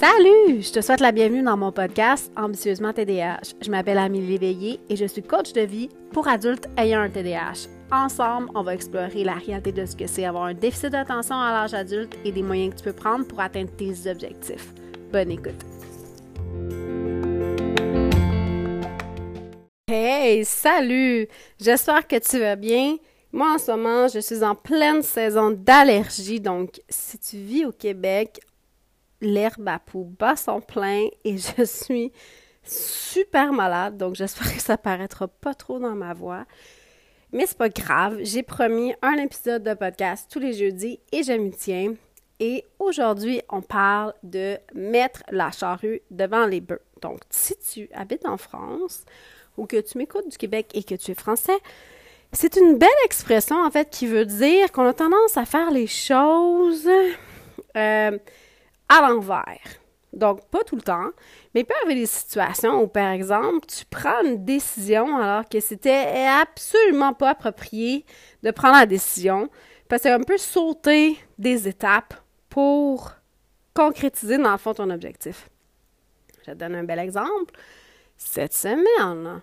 Salut! Je te souhaite la bienvenue dans mon podcast Ambitieusement TDAH. Je m'appelle Amélie Léveillé et je suis coach de vie pour adultes ayant un TDAH. Ensemble, on va explorer la réalité de ce que c'est avoir un déficit d'attention à l'âge adulte et des moyens que tu peux prendre pour atteindre tes objectifs. Bonne écoute! Hey, salut! J'espère que tu vas bien. Moi, en ce moment, je suis en pleine saison d'allergie. Donc, si tu vis au Québec, l'herbe à peau bat son plein et je suis super malade. Donc, j'espère que ça paraîtra pas trop dans ma voix. Mais c'est pas grave. J'ai promis un épisode de podcast tous les jeudis et je m'y tiens. Et aujourd'hui, on parle de mettre la charrue devant les bœufs. Donc, si tu habites en France ou que tu m'écoutes du Québec et que tu es français, c'est une belle expression, en fait, qui veut dire qu'on a tendance à faire les choses euh, à l'envers. Donc, pas tout le temps, mais il peut avoir des situations où, par exemple, tu prends une décision alors que c'était absolument pas approprié de prendre la décision, parce que un peu sauter des étapes pour concrétiser, dans le fond, ton objectif. Je te donne un bel exemple. Cette semaine,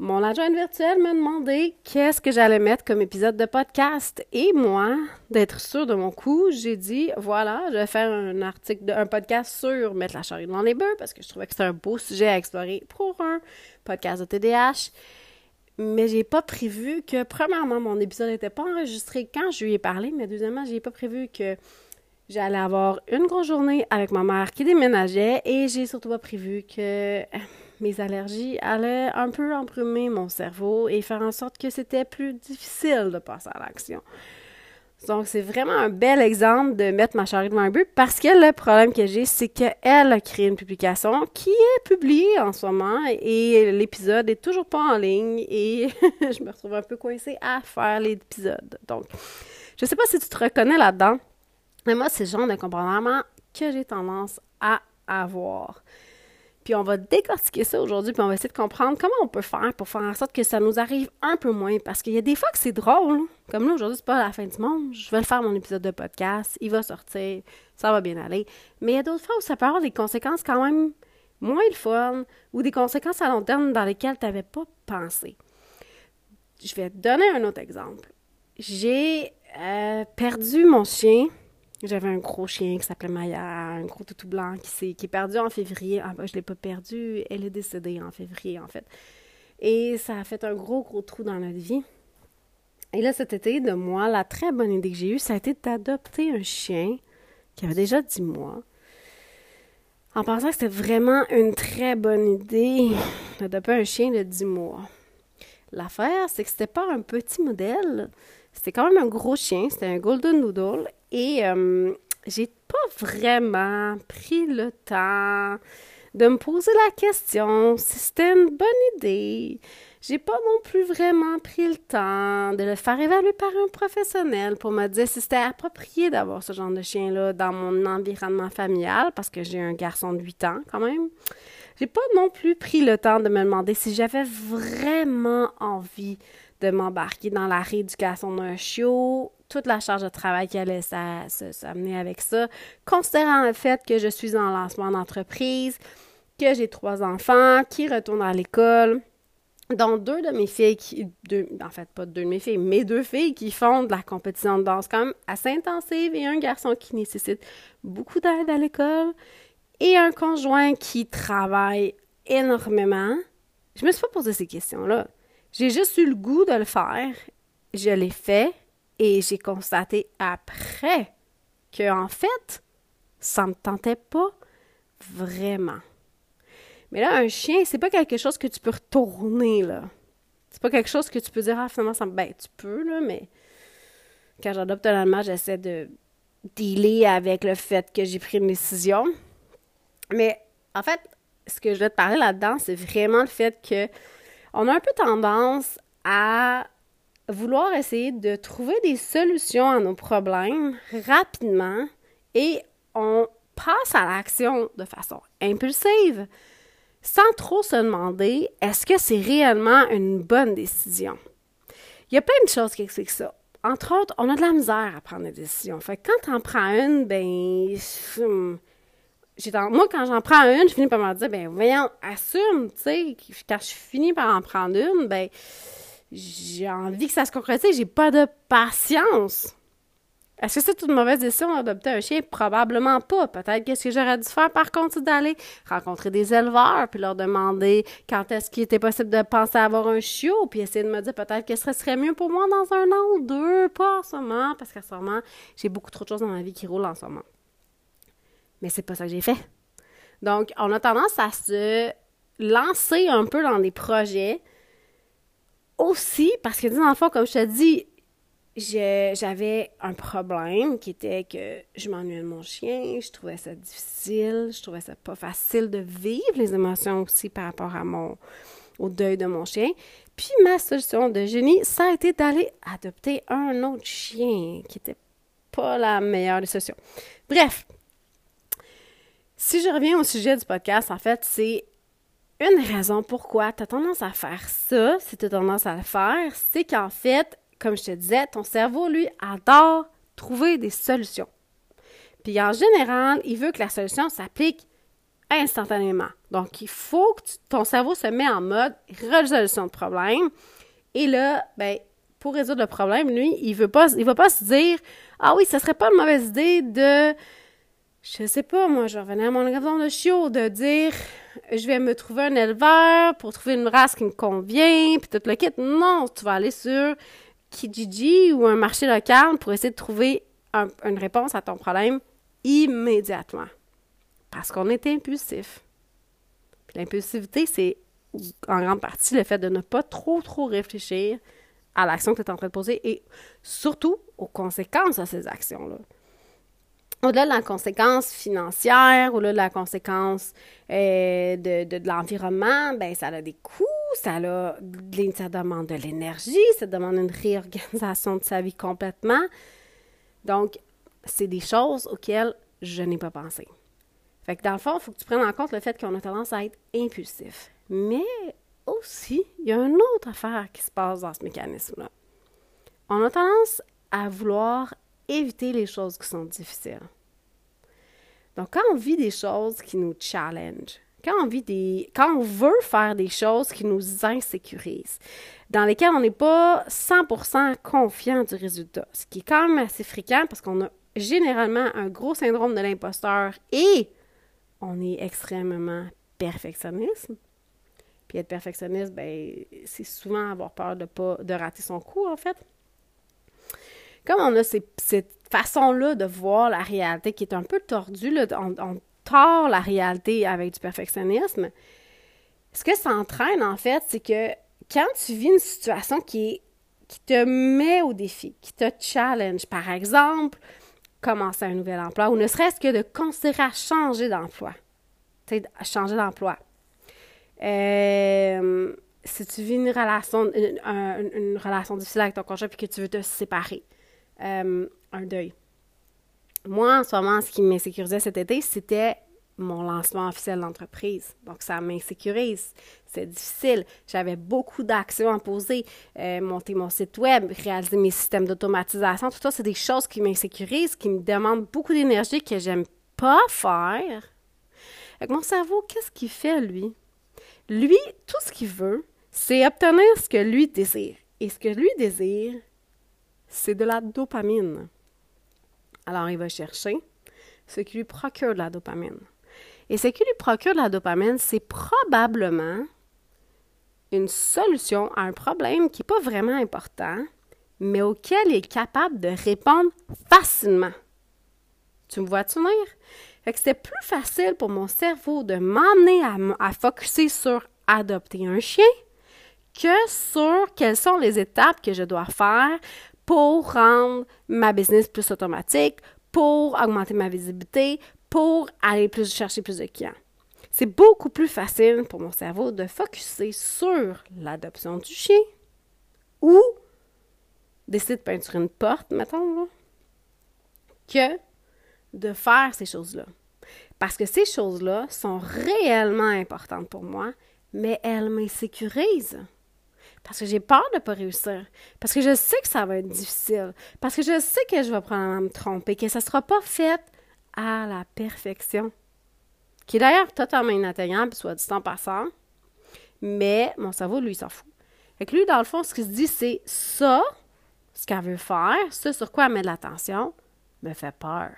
mon adjointe virtuelle m'a demandé qu'est-ce que j'allais mettre comme épisode de podcast. Et moi, d'être sûre de mon coup, j'ai dit voilà, je vais faire un article, un podcast sur mettre la charrue dans les bœufs parce que je trouvais que c'était un beau sujet à explorer pour un podcast de TDH. Mais j'ai pas prévu que, premièrement, mon épisode n'était pas enregistré quand je lui ai parlé, mais deuxièmement, j'ai pas prévu que j'allais avoir une grosse journée avec ma mère qui déménageait et j'ai surtout pas prévu que mes allergies allaient un peu embrumer mon cerveau et faire en sorte que c'était plus difficile de passer à l'action. Donc, c'est vraiment un bel exemple de mettre ma charrue devant un but parce que le problème que j'ai, c'est qu'elle a créé une publication qui est publiée en ce moment et l'épisode est toujours pas en ligne et je me retrouve un peu coincée à faire l'épisode. Donc, je sais pas si tu te reconnais là-dedans, mais moi, c'est le genre de comportement que j'ai tendance à avoir. Puis on va décortiquer ça aujourd'hui, puis on va essayer de comprendre comment on peut faire pour faire en sorte que ça nous arrive un peu moins. Parce qu'il y a des fois que c'est drôle. Comme là, aujourd'hui, c'est pas la fin du monde. Je vais le faire mon épisode de podcast. Il va sortir. Ça va bien aller. Mais il y a d'autres fois où ça peut avoir des conséquences quand même moins le fun ou des conséquences à long terme dans lesquelles tu n'avais pas pensé. Je vais te donner un autre exemple. J'ai euh, perdu mon chien j'avais un gros chien qui s'appelait Maya, un gros toutou blanc qui, qui est perdu en février. Ah, ben, je ne l'ai pas perdu, elle est décédée en février, en fait. Et ça a fait un gros, gros trou dans notre vie. Et là, cet été, de moi, la très bonne idée que j'ai eue, ça a été d'adopter un chien qui avait déjà 10 mois. En pensant que c'était vraiment une très bonne idée d'adopter un chien de 10 mois. L'affaire, c'est que c'était pas un petit modèle. C'était quand même un gros chien. C'était un Golden Doodle. Et euh, j'ai pas vraiment pris le temps de me poser la question si c'était une bonne idée. J'ai pas non plus vraiment pris le temps de le faire évaluer par un professionnel pour me dire si c'était approprié d'avoir ce genre de chien-là dans mon environnement familial, parce que j'ai un garçon de 8 ans quand même. J'ai pas non plus pris le temps de me demander si j'avais vraiment envie de m'embarquer dans la rééducation d'un chiot toute la charge de travail qui allait s'amener avec ça, considérant le fait que je suis en lancement d'entreprise, que j'ai trois enfants qui retournent à l'école, dont deux de mes filles qui, deux, en fait pas deux de mes filles, mes deux filles qui font de la compétition de danse quand même assez intensive et un garçon qui nécessite beaucoup d'aide à l'école et un conjoint qui travaille énormément. Je me suis pas posé ces questions-là. J'ai juste eu le goût de le faire. Je l'ai fait et j'ai constaté après que, en fait, ça me tentait pas vraiment. Mais là, un chien, c'est pas quelque chose que tu peux retourner, là. C'est pas quelque chose que tu peux dire, ah, finalement, ça me. Ben, tu peux, là, mais quand j'adopte un animal, j'essaie de dealer avec le fait que j'ai pris une décision. Mais, en fait, ce que je vais te parler là-dedans, c'est vraiment le fait que on a un peu tendance à vouloir essayer de trouver des solutions à nos problèmes rapidement et on passe à l'action de façon impulsive sans trop se demander est-ce que c'est réellement une bonne décision? Il y a plein de choses qui expliquent ça. Entre autres, on a de la misère à prendre des décisions. Fait que quand tu en prends une, ben, hmm, moi, quand j'en prends une, je finis par me dire, ben voyons, assume, tu sais, quand je finis par en prendre une, ben j'ai envie que ça se concrétise, j'ai pas de patience. Est-ce que c'est une mauvaise décision d'adopter un chien? Probablement pas. Peut-être qu'est-ce que j'aurais dû faire par contre, c'est d'aller rencontrer des éleveurs, puis leur demander quand est-ce qu'il était possible de penser à avoir un chiot, puis essayer de me dire peut-être que ce serait mieux pour moi dans un an ou deux, pas en ce moment, parce qu'en ce moment, j'ai beaucoup trop de choses dans ma vie qui roulent en ce moment. Mais c'est pas ça que j'ai fait. Donc, on a tendance à se lancer un peu dans des projets aussi, parce que, dans le fond, comme je te dis, j'avais un problème qui était que je m'ennuyais de mon chien, je trouvais ça difficile, je trouvais ça pas facile de vivre les émotions aussi par rapport à mon au deuil de mon chien. Puis ma solution de génie, ça a été d'aller adopter un autre chien qui était pas la meilleure des solutions. Bref, si je reviens au sujet du podcast, en fait, c'est une raison pourquoi tu as tendance à faire ça, si tu as tendance à le faire, c'est qu'en fait, comme je te disais, ton cerveau, lui, adore trouver des solutions. Puis en général, il veut que la solution s'applique instantanément. Donc, il faut que ton cerveau se met en mode résolution de problème. Et là, ben, pour résoudre le problème, lui, il veut pas, il va pas se dire, ah oui, ce serait pas une mauvaise idée de, je sais pas, moi, je revenais à mon exemple de chiot, de dire, je vais me trouver un éleveur pour trouver une race qui me convient, puis tout le kit. Non, tu vas aller sur Kijiji ou un marché local pour essayer de trouver une réponse à ton problème immédiatement. Parce qu'on est impulsif. L'impulsivité, c'est en grande partie le fait de ne pas trop, trop réfléchir à l'action que tu es en train de poser et surtout aux conséquences de ces actions-là. Au-delà de la conséquence financière, au-delà de la conséquence euh, de, de, l'environnement, ben ça a des coûts, ça, a, ça demande de l'énergie, ça demande une réorganisation de sa vie complètement. Donc, c'est des choses auxquelles je n'ai pas pensé. Fait que dans le fond, il faut que tu prennes en compte le fait qu'on a tendance à être impulsif. Mais aussi, il y a une autre affaire qui se passe dans ce mécanisme-là. On a tendance à vouloir éviter les choses qui sont difficiles. Donc, quand on vit des choses qui nous challenge, quand on vit des. quand on veut faire des choses qui nous insécurisent, dans lesquelles on n'est pas 100% confiant du résultat, ce qui est quand même assez fréquent parce qu'on a généralement un gros syndrome de l'imposteur et on est extrêmement perfectionniste. Puis être perfectionniste, ben, c'est souvent avoir peur de pas de rater son coup, en fait. Comme on a cette façon-là de voir la réalité qui est un peu tordue, là, on, tord la réalité avec du perfectionnisme. Ce que ça entraîne, en fait, c'est que quand tu vis une situation qui, te met au défi, qui te challenge, par exemple, commencer un nouvel emploi ou ne serait-ce que de considérer à changer d'emploi. Tu sais, changer d'emploi. Euh, si tu vis une relation, une, relation difficile avec ton conjoint et que tu veux te séparer, euh, un deuil. Moi, en ce moment, ce qui m'insécurisait cet été, c'était mon lancement officiel d'entreprise. Donc, ça m'insécurise. C'est difficile. J'avais beaucoup d'actions à poser. Euh, monter mon site web, réaliser mes systèmes d'automatisation, tout ça, c'est des choses qui m'insécurisent, qui me demandent beaucoup d'énergie que j'aime pas faire. Avec mon cerveau, qu'est-ce qu'il fait, lui? Lui, tout ce qu'il veut, c'est obtenir ce que lui désire. Et ce que lui désire, c'est de la dopamine. Alors, il va chercher ce qui lui procure de la dopamine. Et ce qui lui procure de la dopamine, c'est probablement une solution à un problème qui n'est pas vraiment important, mais auquel il est capable de répondre facilement. Tu me vois-tu venir? Que c'est plus facile pour mon cerveau de m'emmener à, à focuser sur adopter un chien que sur quelles sont les étapes que je dois faire pour rendre ma business plus automatique, pour augmenter ma visibilité, pour aller plus chercher plus de clients. C'est beaucoup plus facile pour mon cerveau de focuser sur l'adoption du chien ou d'essayer de peinturer une porte, mettons, que de faire ces choses-là. Parce que ces choses-là sont réellement importantes pour moi, mais elles m'insécurisent. Parce que j'ai peur de ne pas réussir. Parce que je sais que ça va être difficile. Parce que je sais que je vais probablement me tromper, que ça ne sera pas fait à la perfection. qui est d'ailleurs totalement inatteignable, soit du temps passant, mais mon cerveau, lui, s'en fout. Fait que lui, dans le fond, ce qu'il se dit, c'est ça, ce qu'elle veut faire, ce sur quoi elle met de l'attention, me fait peur.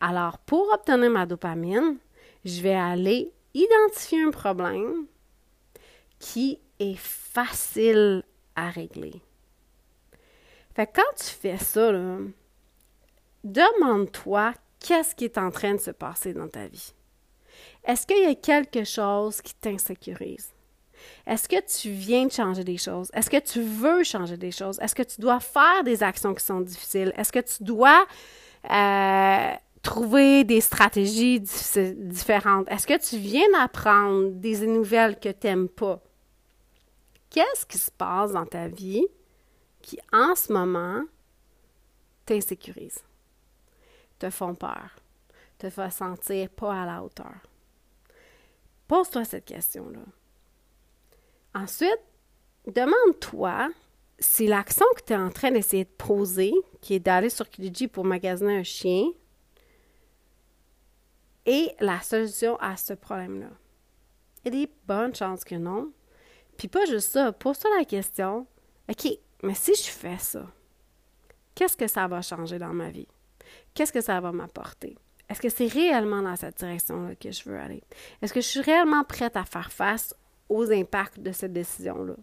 Alors, pour obtenir ma dopamine, je vais aller identifier un problème qui est facile à régler. Fait que quand tu fais ça, demande-toi qu'est-ce qui est en train de se passer dans ta vie. Est-ce qu'il y a quelque chose qui t'insécurise? Est-ce que tu viens de changer des choses? Est-ce que tu veux changer des choses? Est-ce que tu dois faire des actions qui sont difficiles? Est-ce que tu dois euh, trouver des stratégies différentes? Est-ce que tu viens d'apprendre des nouvelles que tu n'aimes pas? Qu'est-ce qui se passe dans ta vie qui, en ce moment, t'insécurise, te font peur, te font sentir pas à la hauteur? Pose-toi cette question-là. Ensuite, demande-toi si l'action que tu es en train d'essayer de poser, qui est d'aller sur Kijiji pour magasiner un chien, est la solution à ce problème-là. Il y a des bonnes chances que non. Puis pas juste ça, pose-toi la question, OK, mais si je fais ça, qu'est-ce que ça va changer dans ma vie? Qu'est-ce que ça va m'apporter? Est-ce que c'est réellement dans cette direction-là que je veux aller? Est-ce que je suis réellement prête à faire face aux impacts de cette décision-là?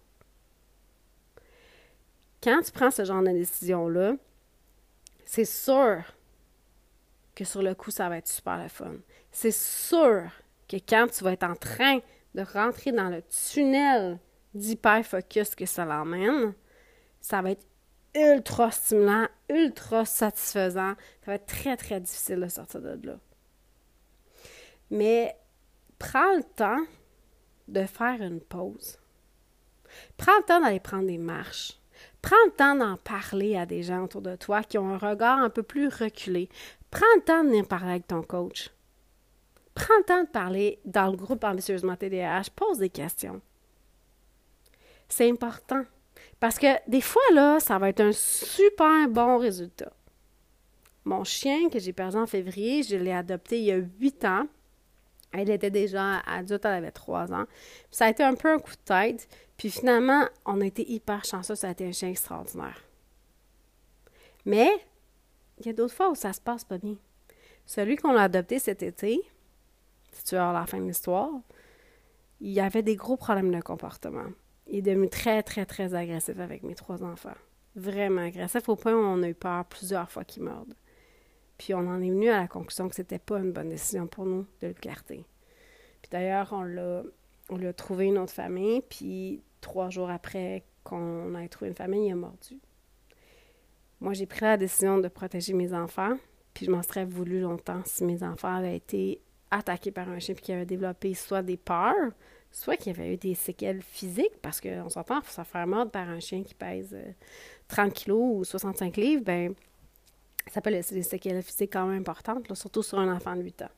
Quand tu prends ce genre de décision-là, c'est sûr que sur le coup, ça va être super le fun. C'est sûr que quand tu vas être en train de rentrer dans le tunnel d'hyper-focus que ça l'emmène, ça va être ultra stimulant, ultra satisfaisant. Ça va être très, très difficile de sortir de là. Mais prends le temps de faire une pause. Prends le temps d'aller prendre des marches. Prends le temps d'en parler à des gens autour de toi qui ont un regard un peu plus reculé. Prends le temps de venir parler avec ton coach. Prends le temps de parler dans le groupe Ambitieusement TDAH. Pose des questions. C'est important. Parce que des fois, là, ça va être un super bon résultat. Mon chien que j'ai perdu en février, je l'ai adopté il y a huit ans. Elle était déjà adulte, elle avait trois ans. ça a été un peu un coup de tête. Puis finalement, on a été hyper chanceux, ça a été un chien extraordinaire. Mais il y a d'autres fois où ça se passe pas bien. Celui qu'on a adopté cet été, si tu veux la fin de l'histoire, il y avait des gros problèmes de comportement. Il est devenu très, très, très agressif avec mes trois enfants. Vraiment agressif au point où on a eu peur plusieurs fois qu'il morde. Puis on en est venu à la conclusion que c'était pas une bonne décision pour nous de le garder. Puis d'ailleurs, on l'a, on a trouvé une autre famille, puis trois jours après qu'on ait trouvé une famille, il a mordu. Moi, j'ai pris la décision de protéger mes enfants, puis je m'en serais voulu longtemps si mes enfants avaient été attaqués par un chien puis qu'ils avaient développé soit des peurs, soit qu'il avait eu des séquelles physiques, parce qu'on s'entend, ça faire mordre par un chien qui pèse 30 euh, kilos ou 65 livres, ben ça peut laisser des séquelles physiques quand même importantes, surtout sur un enfant de 8 ans.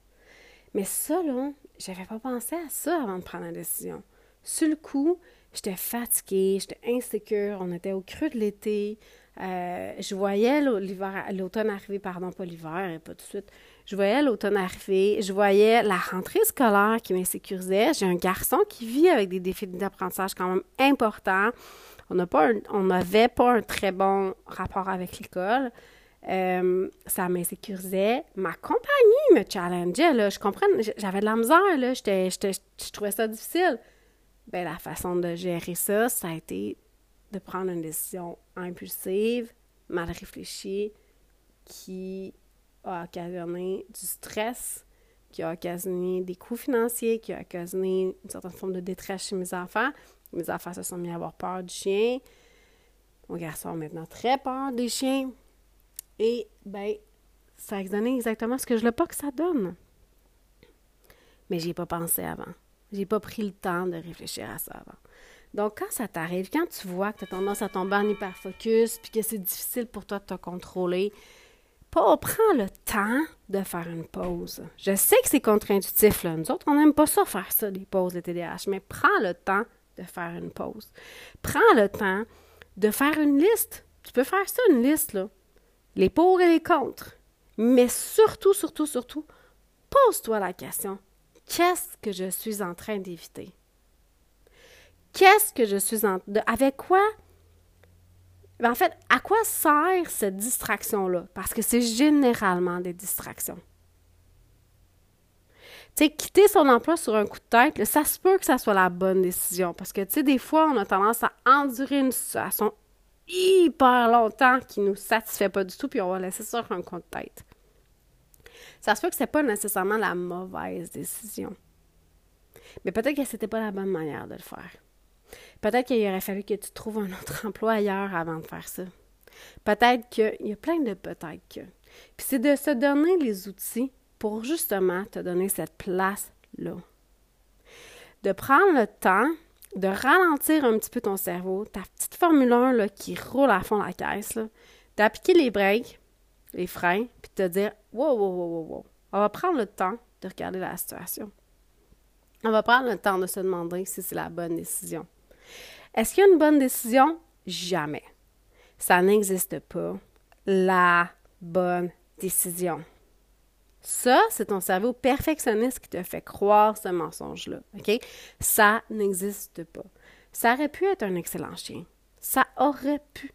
Mais ça, là, j'avais pas pensé à ça avant de prendre la décision. Sur le coup, j'étais fatiguée, j'étais insécure, on était au creux de l'été. Euh, je voyais l'automne arriver, pardon, pas l'hiver, pas tout de suite. Je voyais l'automne arriver, je voyais la rentrée scolaire qui m'insécurisait. J'ai un garçon qui vit avec des défis d'apprentissage quand même importants. On n'avait pas un très bon rapport avec l'école. Euh, ça m'insécurisait. Ma compagnie me challengeait, là. Je comprends, j'avais de la misère, là. je trouvais ça difficile. Ben, la façon de gérer ça, ça a été de prendre une décision impulsive, mal réfléchie, qui a occasionné du stress, qui a occasionné des coûts financiers, qui a occasionné une certaine forme de détresse chez mes enfants. Mes enfants se sont mis à avoir peur du chien. Mon garçon a maintenant très peur des chiens. Et, ben, ça a donné exactement ce que je veux pas que ça donne. Mais j'y ai pas pensé avant. J'ai pas pris le temps de réfléchir à ça avant. Donc, quand ça t'arrive, quand tu vois que tu as tendance à tomber en hyperfocus, puis que c'est difficile pour toi de te contrôler, pas, prends le temps de faire une pause. Je sais que c'est contre-intuitif, là. Nous autres, on n'aime pas ça faire ça, des pauses de TDAH, mais prends le temps de faire une pause. Prends le temps de faire une liste. Tu peux faire ça, une liste, là. Les pour et les contre. Mais surtout, surtout, surtout, pose-toi la question, qu'est-ce que je suis en train d'éviter? Qu'est-ce que je suis en... De, avec quoi ben, en fait, à quoi sert cette distraction-là? Parce que c'est généralement des distractions. Tu sais, quitter son emploi sur un coup de tête, ça se peut que ça soit la bonne décision. Parce que, tu sais, des fois, on a tendance à endurer une situation hyper longtemps qui ne nous satisfait pas du tout, puis on va laisser ça sur un coup de tête. Ça se peut que ce pas nécessairement la mauvaise décision. Mais peut-être que ce n'était pas la bonne manière de le faire. Peut-être qu'il aurait fallu que tu trouves un autre emploi ailleurs avant de faire ça. Peut-être qu'il y a plein de peut-être que. Puis c'est de se donner les outils pour justement te donner cette place-là. De prendre le temps de ralentir un petit peu ton cerveau, ta petite Formule 1 là, qui roule à fond la caisse, d'appliquer les breaks, les freins, puis de te dire wow, wow, wow, wow, wow. On va prendre le temps de regarder la situation. On va prendre le temps de se demander si c'est la bonne décision. Est-ce qu'il y a une bonne décision? Jamais. Ça n'existe pas. La bonne décision. Ça, c'est ton cerveau perfectionniste qui te fait croire ce mensonge-là. Ça n'existe pas. Ça aurait pu être un excellent chien. Ça aurait pu.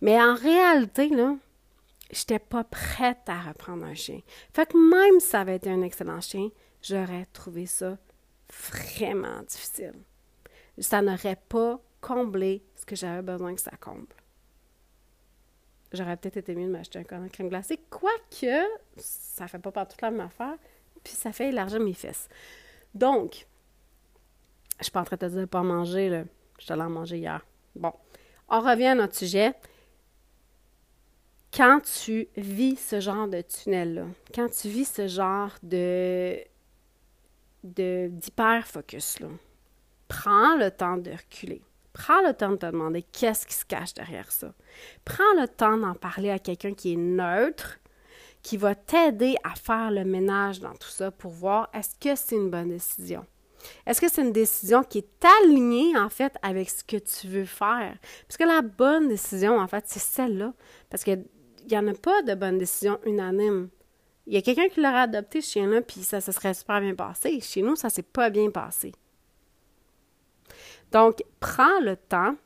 Mais en réalité, là, j'étais pas prête à reprendre un chien. Fait que même si ça avait été un excellent chien, j'aurais trouvé ça vraiment difficile ça n'aurait pas comblé ce que j'avais besoin que ça comble. J'aurais peut-être été mieux de m'acheter un crème glacée, quoique ça fait pas partout la même affaire, puis ça fait élargir mes fesses. Donc, je suis pas en train de te dire de pas manger, là. Je te l'ai mangé hier. Bon, on revient à notre sujet. Quand tu vis ce genre de tunnel-là, quand tu vis ce genre de d'hyper-focus, là, Prends le temps de reculer. Prends le temps de te demander qu'est-ce qui se cache derrière ça. Prends le temps d'en parler à quelqu'un qui est neutre, qui va t'aider à faire le ménage dans tout ça pour voir est-ce que c'est une bonne décision. Est-ce que c'est une décision qui est alignée, en fait, avec ce que tu veux faire? Parce que la bonne décision, en fait, c'est celle-là. Parce qu'il n'y en a pas de bonne décision unanime. Il y a quelqu'un qui l'aurait adopté chez nous, puis ça se serait super bien passé. Chez nous, ça s'est pas bien passé. Donc, prends le temps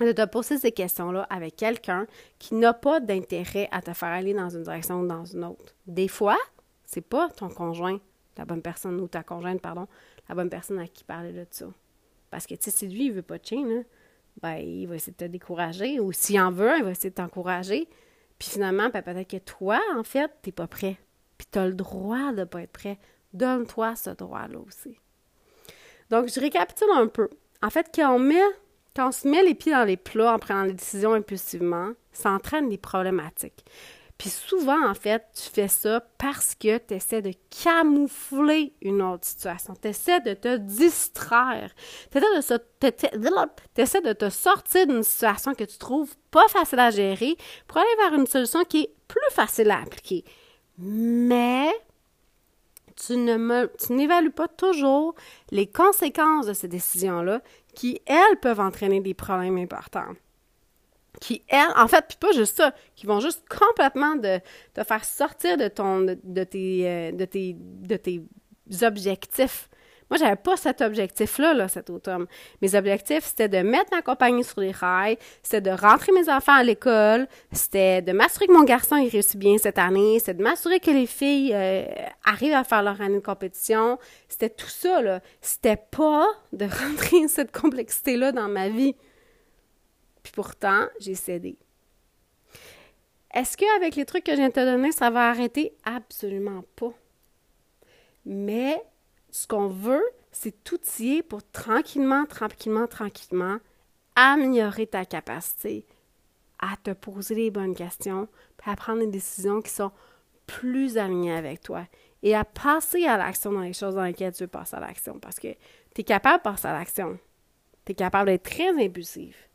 de te poser ces questions-là avec quelqu'un qui n'a pas d'intérêt à te faire aller dans une direction ou dans une autre. Des fois, c'est pas ton conjoint, la bonne personne, ou ta conjointe, pardon, la bonne personne à qui parler de ça. Parce que, tu sais, si lui, il veut pas de chien, ben, il va essayer de te décourager, ou s'il en veut, il va essayer de t'encourager. Puis finalement, ben, peut-être que toi, en fait, t'es pas prêt. Puis as le droit de pas être prêt. Donne-toi ce droit-là aussi. Donc, je récapitule un peu. En fait, quand on met, quand on se met les pieds dans les plats en prenant des décisions impulsivement, ça entraîne des problématiques. Puis souvent, en fait, tu fais ça parce que tu essaies de camoufler une autre situation. Tu essaies de te distraire. Tu essaies de te sortir d'une situation que tu trouves pas facile à gérer pour aller vers une solution qui est plus facile à appliquer. Mais tu n'évalues pas toujours les conséquences de ces décisions-là qui, elles, peuvent entraîner des problèmes importants. Qui, elles, en fait, puis pas juste ça, qui vont juste complètement te faire sortir de ton de, euh, de, tes, de tes objectifs. Moi, j'avais pas cet objectif-là, là, cet automne. Mes objectifs, c'était de mettre ma compagnie sur les rails, c'était de rentrer mes enfants à l'école, c'était de m'assurer que mon garçon il réussit bien cette année, c'était de m'assurer que les filles euh, arrivent à faire leur année de compétition. C'était tout ça, là. C'était pas de rentrer cette complexité-là dans ma vie. Puis pourtant, j'ai cédé. Est-ce qu'avec les trucs que je viens de te donner, ça va arrêter? Absolument pas. Mais ce qu'on veut, c'est tout outiller pour tranquillement, tranquillement, tranquillement améliorer ta capacité à te poser les bonnes questions, puis à prendre des décisions qui sont plus alignées avec toi et à passer à l'action dans les choses dans lesquelles tu veux passer à l'action parce que tu es capable de passer à l'action. Tu es capable d'être très impulsif.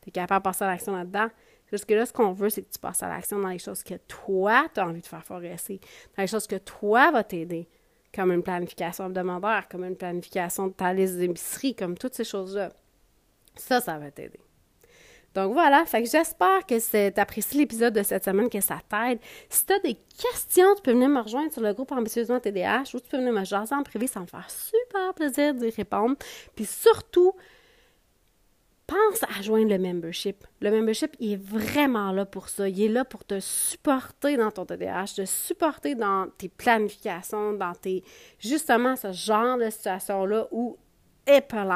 Tu es capable de passer à l'action là-dedans. Parce que là, ce qu'on veut, c'est que tu passes à l'action dans les choses que toi, tu as envie de faire progresser, dans les choses que toi va t'aider, comme une planification hebdomadaire, comme une planification de ta liste d'épicerie, comme toutes ces choses-là. Ça, ça va t'aider. Donc voilà, fait que j'espère que tu apprécié l'épisode de cette semaine, que ça t'aide. Si tu as des questions, tu peux venir me rejoindre sur le groupe Ambitieusement TDH ou tu peux venir me jaser en privé, ça me faire super plaisir d'y répondre. Puis surtout, pense à joindre le membership. Le membership, il est vraiment là pour ça. Il est là pour te supporter dans ton TDAH, te supporter dans tes planifications, dans tes justement ce genre de situation-là où Apple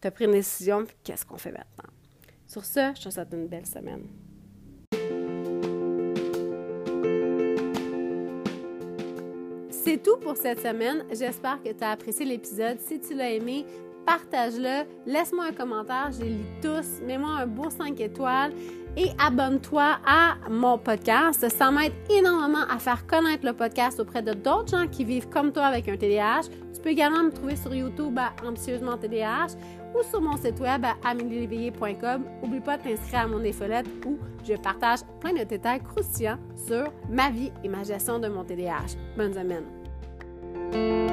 tu as pris une décision, qu'est-ce qu'on fait maintenant? Sur ce, je te souhaite une belle semaine. C'est tout pour cette semaine. J'espère que tu as apprécié l'épisode. Si tu l'as aimé, partage-le, laisse-moi un commentaire, je les lis tous, mets-moi un beau 5 étoiles et abonne-toi à mon podcast. Ça m'aide énormément à faire connaître le podcast auprès de d'autres gens qui vivent comme toi avec un TDAH. Tu peux également me trouver sur YouTube à Ambitieusement TDAH ou sur mon site web à amélieléveillé.com. N'oublie pas de t'inscrire à mon infolette où je partage plein de détails croustillants sur ma vie et ma gestion de mon TDAH. Bonne semaine!